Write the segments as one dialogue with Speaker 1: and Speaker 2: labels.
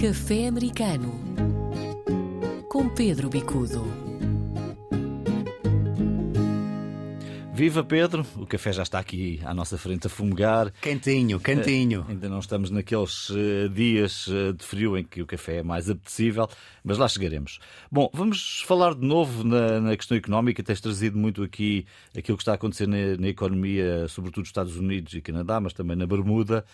Speaker 1: Café Americano com Pedro Bicudo.
Speaker 2: Viva Pedro, o café já está aqui à nossa frente a fumegar.
Speaker 3: Quentinho, quentinho.
Speaker 2: Uh, ainda não estamos naqueles uh, dias uh, de frio em que o café é mais apetecível, mas lá chegaremos. Bom, vamos falar de novo na, na questão económica. Tens trazido muito aqui aquilo que está a acontecer na, na economia, sobretudo nos Estados Unidos e Canadá, mas também na Bermuda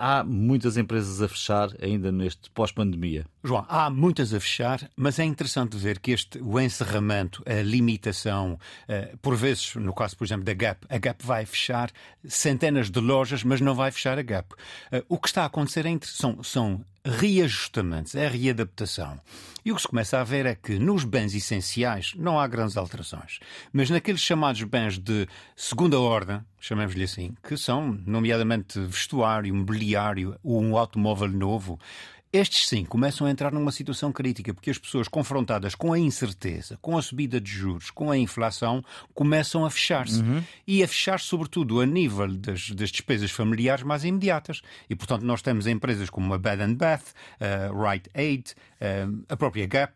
Speaker 2: há muitas empresas a fechar ainda neste pós-pandemia.
Speaker 3: João, há muitas a fechar, mas é interessante ver que este o encerramento, a limitação, uh, por vezes, no caso, por exemplo, da Gap, a Gap vai fechar centenas de lojas, mas não vai fechar a Gap. Uh, o que está a acontecer é, são, são reajustamentos, é readaptação. E o que se começa a ver é que nos bens essenciais não há grandes alterações. Mas naqueles chamados bens de segunda ordem, chamemos-lhe assim, que são, nomeadamente, vestuário, mobiliário, um automóvel novo, estes sim começam a entrar numa situação crítica, porque as pessoas confrontadas com a incerteza, com a subida de juros, com a inflação, começam a fechar-se. Uhum. E a fechar, sobretudo, a nível das, das, despesas familiares mais imediatas. E, portanto, nós temos empresas como a Bed and Bath, a Rite Aid, a própria Gap.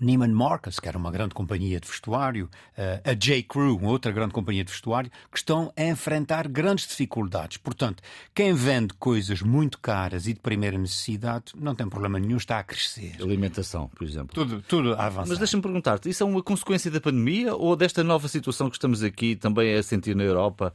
Speaker 3: Neiman Marcus, que era uma grande companhia de vestuário, eh, a J. Crew, outra grande companhia de vestuário, que estão a enfrentar grandes dificuldades. Portanto, quem vende coisas muito caras e de primeira necessidade não tem problema nenhum, está a crescer.
Speaker 2: Alimentação, por exemplo.
Speaker 3: Tudo, tudo a avançar.
Speaker 2: Mas deixa-me perguntar-te, isso é uma consequência da pandemia ou desta nova situação que estamos aqui também a sentir na Europa?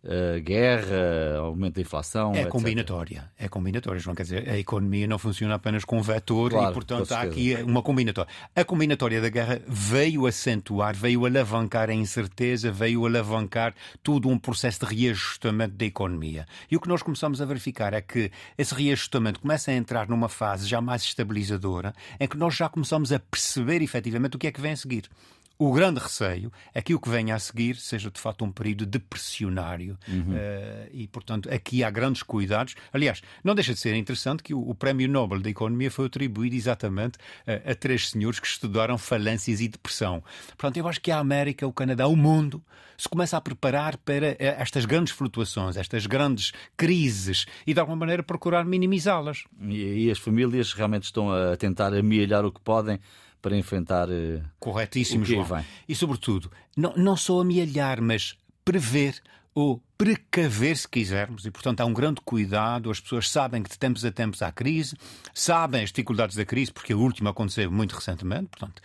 Speaker 2: Uh, guerra, aumento da inflação.
Speaker 3: É
Speaker 2: etc.
Speaker 3: combinatória. É combinatória, João. Quer dizer, a economia não funciona apenas com um vetor claro, e, portanto, há aqui uma combinatória. A combinatória da guerra veio acentuar, veio alavancar a incerteza, veio alavancar todo um processo de reajustamento da economia. E o que nós começamos a verificar é que esse reajustamento começa a entrar numa fase já mais estabilizadora, em que nós já começamos a perceber efetivamente o que é que vem a seguir. O grande receio é que o que venha a seguir seja de facto um período depressionário uhum. uh, e, portanto, aqui há grandes cuidados. Aliás, não deixa de ser interessante que o, o Prémio Nobel da Economia foi atribuído exatamente uh, a três senhores que estudaram falências e depressão. Portanto, eu acho que a América, o Canadá, o mundo se começa a preparar para uh, estas grandes flutuações, estas grandes crises e, de alguma maneira, procurar minimizá-las.
Speaker 2: E, e as famílias realmente estão a tentar amealhar o que podem para enfrentar uh,
Speaker 3: Corretíssimo,
Speaker 2: o que
Speaker 3: João.
Speaker 2: vem.
Speaker 3: E, sobretudo, não, não só amealhar, mas prever ou precaver, se quisermos, e portanto há um grande cuidado. As pessoas sabem que de tempos a tempos há crise, sabem as dificuldades da crise, porque a última aconteceu muito recentemente, portanto,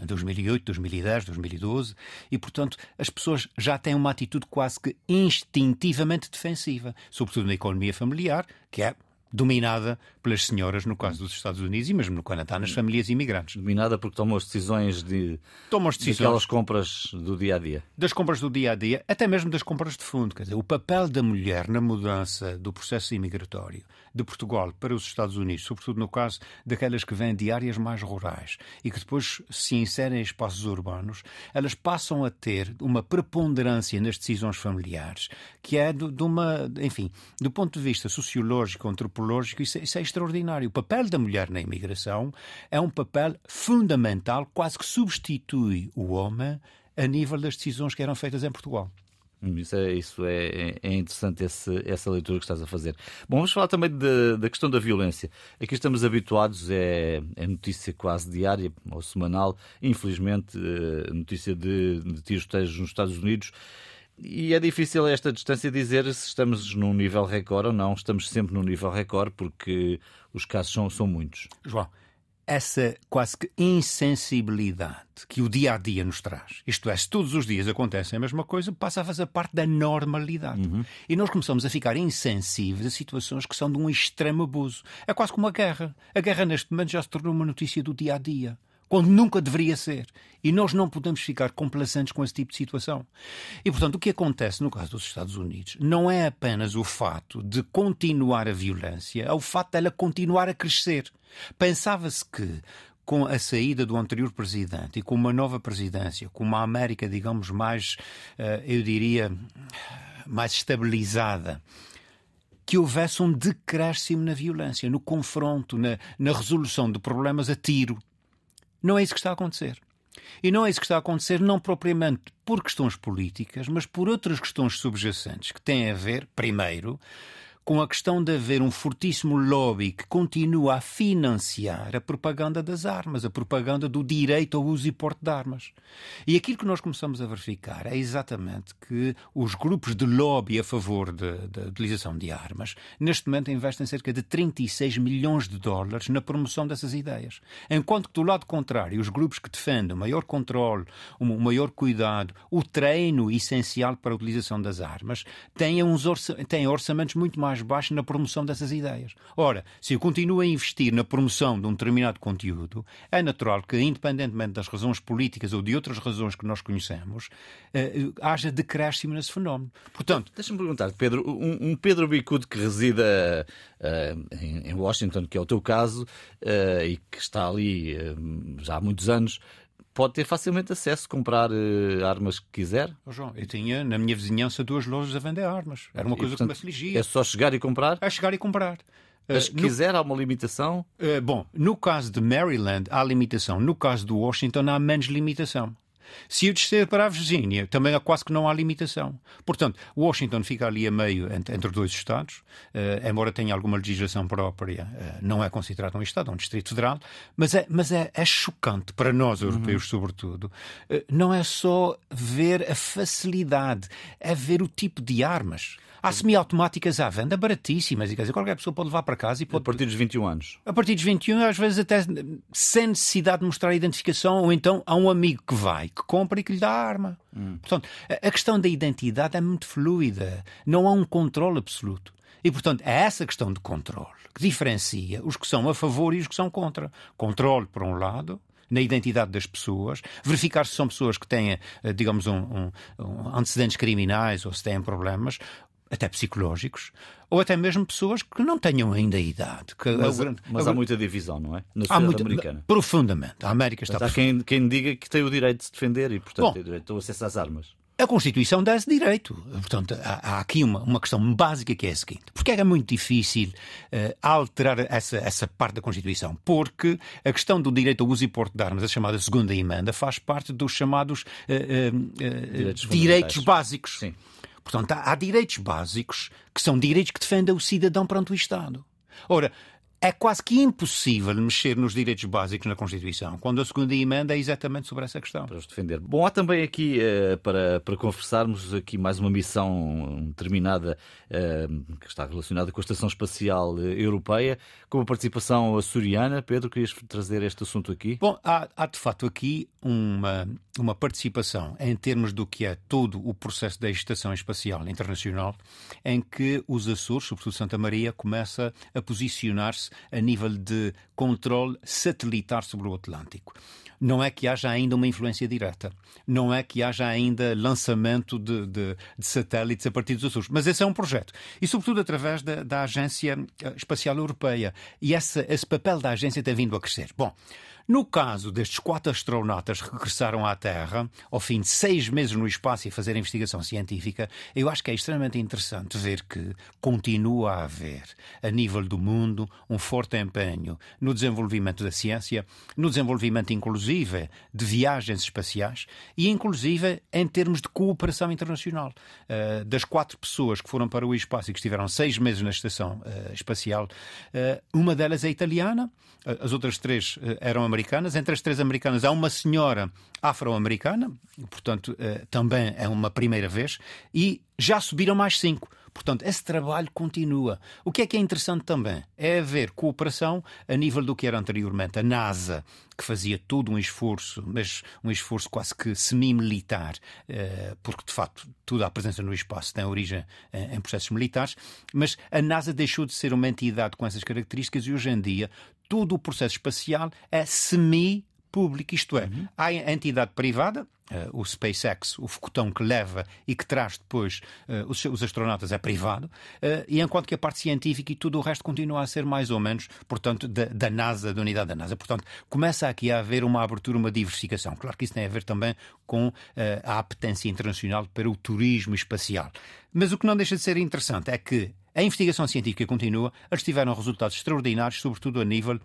Speaker 3: em 2008, 2010, 2012, e portanto as pessoas já têm uma atitude quase que instintivamente defensiva, sobretudo na economia familiar, que é dominada pelas senhoras, no caso dos Estados Unidos e mesmo no Canadá, nas famílias imigrantes.
Speaker 2: Dominada porque tomam as decisões de
Speaker 3: tomam as decisões
Speaker 2: daquelas compras do dia a dia.
Speaker 3: Das compras do dia a dia, até mesmo das compras de fundo. Quer dizer, o papel da mulher na mudança do processo imigratório de Portugal para os Estados Unidos, sobretudo no caso daquelas que vêm de áreas mais rurais e que depois se inserem em espaços urbanos, elas passam a ter uma preponderância nas decisões familiares, que é de uma, enfim, do ponto de vista sociológico, antropológico, isso é, isso é extraordinário. O papel da mulher na imigração é um papel fundamental, quase que substitui o homem a nível das decisões que eram feitas em Portugal.
Speaker 2: Isso é, isso é, é interessante esse, essa leitura que estás a fazer. Bom, vamos falar também de, da questão da violência. Aqui estamos habituados, é, é notícia quase diária ou semanal, infelizmente, eh, notícia de, de tiroteios nos Estados Unidos. E é difícil a esta distância dizer se estamos num nível recorde ou não. Estamos sempre num nível recorde porque os casos são, são muitos.
Speaker 3: João, essa quase que insensibilidade que o dia a dia nos traz. Isto é, se todos os dias acontece a mesma coisa, passa a fazer parte da normalidade. Uhum. E nós começamos a ficar insensíveis a situações que são de um extremo abuso. É quase como a guerra. A guerra, neste momento, já se tornou uma notícia do dia a dia quando nunca deveria ser. E nós não podemos ficar complacentes com esse tipo de situação. E, portanto, o que acontece no caso dos Estados Unidos não é apenas o fato de continuar a violência, é o fato dela continuar a crescer. Pensava-se que com a saída do anterior presidente e com uma nova presidência, com uma América, digamos, mais, eh, eu diria, mais estabilizada, que houvesse um decréscimo na violência, no confronto, na, na resolução de problemas a tiro. Não é isso que está a acontecer. E não é isso que está a acontecer, não propriamente por questões políticas, mas por outras questões subjacentes que têm a ver, primeiro, com a questão de haver um fortíssimo lobby que continua a financiar a propaganda das armas, a propaganda do direito ao uso e porte de armas. E aquilo que nós começamos a verificar é exatamente que os grupos de lobby a favor da utilização de armas, neste momento investem cerca de 36 milhões de dólares na promoção dessas ideias. Enquanto que, do lado contrário, os grupos que defendem o maior controle, o maior cuidado, o treino essencial para a utilização das armas, têm, uns orça têm orçamentos muito mais baixos na promoção dessas ideias. Ora, se eu continuo a investir na promoção de um determinado conteúdo, é natural que, independentemente das razões políticas ou de outras razões que nós conhecemos, eh, haja decréscimo nesse fenómeno.
Speaker 2: Portanto, deixa-me perguntar, Pedro, um, um Pedro Bicudo que resida uh, em, em, Washington, que é o teu caso, uh, e que está ali uh, já há muitos anos, pode ter facilmente acesso a comprar uh, armas que quiser.
Speaker 3: Oh, João, eu tinha na minha vizinhança duas lojas a vender armas. Era uma coisa e, portanto, que me afligia.
Speaker 2: É só chegar e comprar?
Speaker 3: É chegar e comprar.
Speaker 2: Mas se quiser, há uma limitação?
Speaker 3: Uh, bom, no caso de Maryland há limitação. No caso de Washington há menos limitação. Se eu descer para a Virgínia, também há quase que não há limitação. Portanto, Washington fica ali a meio entre, entre dois Estados, uh, embora tenha alguma legislação própria, uh, não é considerado um Estado, é um Distrito Federal, mas é, mas é, é chocante para nós, europeus, uhum. sobretudo. Uh, não é só ver a facilidade, é ver o tipo de armas. Há semiautomáticas à venda baratíssimas e quer dizer, qualquer pessoa pode levar para casa e pode.
Speaker 2: A partir dos 21 anos.
Speaker 3: A partir dos 21, às vezes até sem necessidade de mostrar a identificação, ou então há um amigo que vai, que compra e que lhe dá a arma. Hum. Portanto, a questão da identidade é muito fluida. Não há um controle absoluto. E, portanto, é essa questão de controle que diferencia os que são a favor e os que são contra. Controle, por um lado, na identidade das pessoas, verificar se são pessoas que têm, eh, digamos, um, um, um antecedentes criminais ou se têm problemas, até psicológicos, ou até mesmo pessoas que não tenham ainda a idade.
Speaker 2: Mas, a, mas há muita divisão, não é? Na sociedade muita, americana.
Speaker 3: Profundamente. A América está.
Speaker 2: Mas há quem, quem diga que tem o direito de se defender e, portanto, Bom, tem o direito ao acesso às armas.
Speaker 3: A Constituição dá esse direito. Portanto, há, há, aqui uma, uma questão básica que é a seguinte: porque é muito difícil uh, alterar essa, essa parte da Constituição? Porque a questão do direito ao uso e porte de armas, a chamada segunda emenda, faz parte dos chamados uh, uh, direitos, direitos básicos.
Speaker 2: Sim.
Speaker 3: Portanto, há, há direitos básicos que são direitos que defendem o cidadão perante o Estado. Ora, é quase que impossível mexer nos direitos básicos na Constituição, quando a segunda emenda é exatamente sobre essa questão.
Speaker 2: Para os defender. Bom, há também aqui, uh, para, para conversarmos, aqui mais uma missão terminada uh, que está relacionada com a Estação Espacial eh, Europeia, com a participação açoriana. Pedro, querias trazer este assunto aqui?
Speaker 3: Bom, há, há de facto aqui uma, uma participação em termos do que é todo o processo da Estação Espacial Internacional, em que os Açores, sobretudo Santa Maria, começa a posicionar-se a nível de controle satelitar sobre o Atlântico. Não é que haja ainda uma influência direta, não é que haja ainda lançamento de, de, de satélites a partir dos Açores, mas esse é um projeto. E, sobretudo, através da, da Agência Espacial Europeia. E esse, esse papel da agência tem vindo a crescer. Bom, no caso destes quatro astronautas que regressaram à Terra, ao fim de seis meses no espaço e fazer investigação científica, eu acho que é extremamente interessante ver que continua a haver, a nível do mundo, um forte empenho no desenvolvimento da ciência, no desenvolvimento, inclusive, de viagens espaciais e, inclusive, em termos de cooperação internacional. Uh, das quatro pessoas que foram para o espaço e que estiveram seis meses na estação uh, espacial, uh, uma delas é italiana, as outras três eram americanas americanas. Entre as três americanas há uma senhora afro-americana, portanto, eh, também é uma primeira vez, e já subiram mais cinco. Portanto, esse trabalho continua. O que é que é interessante também é haver cooperação a nível do que era anteriormente a NASA, que fazia todo um esforço, mas um esforço quase que semi-militar, eh, porque de facto toda a presença no espaço tem origem em processos militares, mas a NASA deixou de ser uma entidade com essas características e hoje em dia todo o processo espacial é semi público, isto é, uhum. há a entidade privada, uh, o SpaceX, o foguetão que leva e que traz depois uh, os, os, astronautas é privado, uh, e enquanto que a parte científica e tudo o resto continua a ser mais ou menos, portanto, da, da, NASA, da unidade da NASA. Portanto, começa aqui a haver uma abertura, uma diversificação. Claro que isso tem a ver também com a apetência internacional para o turismo espacial. Mas o que não deixa de ser interessante é que a investigação científica continua, eles tiveram resultados extraordinários, sobretudo a nível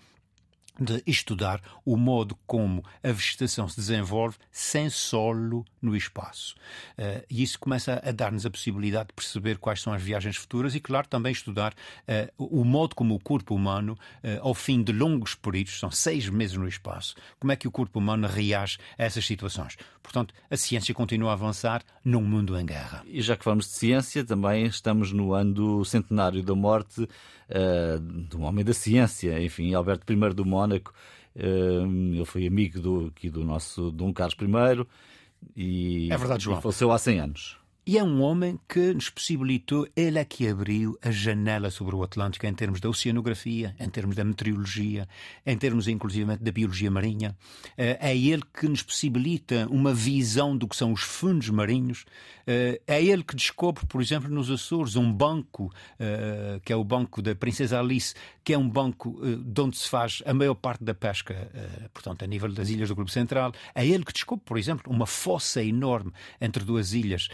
Speaker 3: de estudar o modo como a vegetação se desenvolve sem solo no espaço. Uh, e isso começa a dar-nos a possibilidade de perceber quais são as viagens futuras e, claro, também estudar uh, o modo como o corpo humano, uh, ao fim de longos períodos, são seis meses no espaço, como é que o corpo humano reage a essas situações. Portanto, a ciência continua a avançar num mundo em guerra.
Speaker 2: E já que falamos de ciência, também estamos no ano do centenário da morte de um homem da ciência, enfim, Alberto I do Mónaco. ele foi amigo do, aqui do nosso Dom Carlos I e,
Speaker 3: é verdade, João.
Speaker 2: e faleceu há 100 anos.
Speaker 3: E é um homem que nos possibilitou, ele é que abriu a janela sobre o Atlântico em termos da oceanografia, em termos da meteorologia, em termos inclusivamente da biologia marinha. Eh, é ele que nos possibilita uma visão do que são os fundos marinhos. Eh, é ele que descobre, por exemplo, nos Açores, um banco, eh, que é o banco da Princesa Alice, que é um banco de onde se faz a maior parte da pesca, portanto, a nível das ilhas do Grupo Central. É ele que descobre, por exemplo, uma fossa enorme entre duas ilhas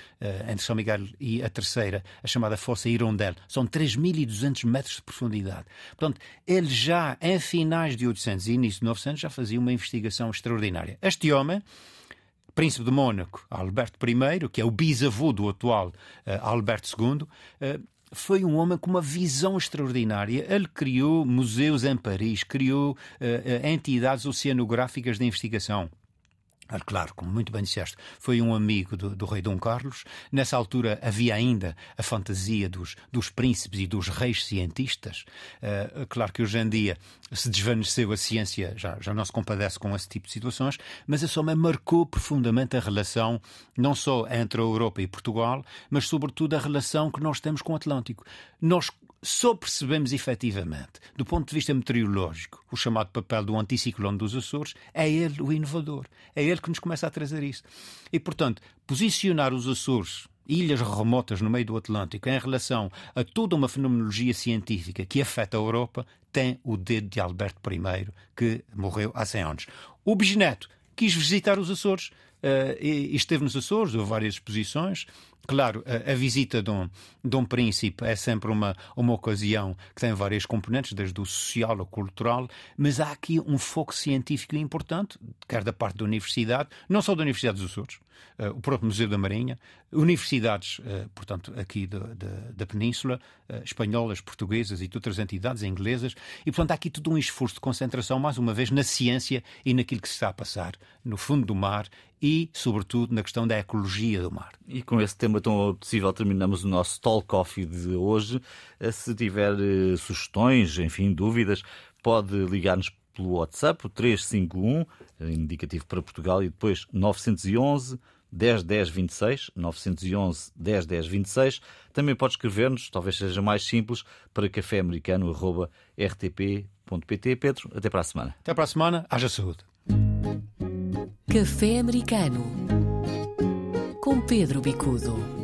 Speaker 3: entre São Miguel e a terceira, a chamada Fossa Hirondelle. São 3.200 metros de profundidade. Portanto, ele já, em finais de 800 e início de 900, já fazia uma investigação extraordinária. Este homem príncipe de Mônaco, Alberto I, que é o bisavô do atual uh, Alberto II, uh, foi um homem com uma visão extraordinária. Ele criou museus em Paris, criou uh, entidades oceanográficas de investigação. Ah, claro, como muito bem disseste, foi um amigo do, do, rei Dom Carlos. Nessa altura havia ainda a fantasia dos, dos príncipes e dos reis cientistas. Uh, claro que hoje em dia se desvaneceu a ciência, já, já não se compadece com esse tipo de situações, mas a homem marcou profundamente a relação, não só entre a Europa e Portugal, mas sobretudo a relação que nós temos com o Atlântico. Nós só percebemos efetivamente, do ponto de vista meteorológico, o chamado papel do anticiclone dos Açores, é ele o inovador. É ele que nos começa a trazer isso. E, portanto, posicionar os Açores ilhas remotas no meio do Atlântico em relação a toda uma fenomenologia científica que afeta a Europa tem o dedo de Alberto I, que morreu há 100 anos. O bisneto quis visitar os Açores uh, e, esteve nos Açores, houve várias exposições, Claro, a, a, visita de um, de um príncipe é sempre uma, uma ocasião que tem várias componentes, desde o social ao cultural, mas há aqui um foco científico importante, quer da parte da universidade, não só da Universidade dos Açores, o próprio Museu da Marinha, universidades, uh, portanto, aqui de, de, da Península, uh, espanholas, portuguesas e de outras entidades inglesas, e portanto há aqui todo um esforço de concentração, mais uma vez, na ciência e naquilo que se está a passar no fundo do mar e, sobretudo, na questão da ecologia do mar.
Speaker 2: E com esse tema tão possível terminamos o nosso Talk Coffee de hoje. Eh, se tiver sugestões, enfim, dúvidas, pode ligar-nos pelo WhatsApp, o 351, eh, indicativo para Portugal, e depois 911 10 10 26, 911 10 10 26. Também pode escrever-nos, talvez seja mais simples, para caféamericano.rtp.pt. Pedro, até para a semana.
Speaker 3: Até para a semana, haja saúde.
Speaker 1: Café Americano com Pedro Bicudo.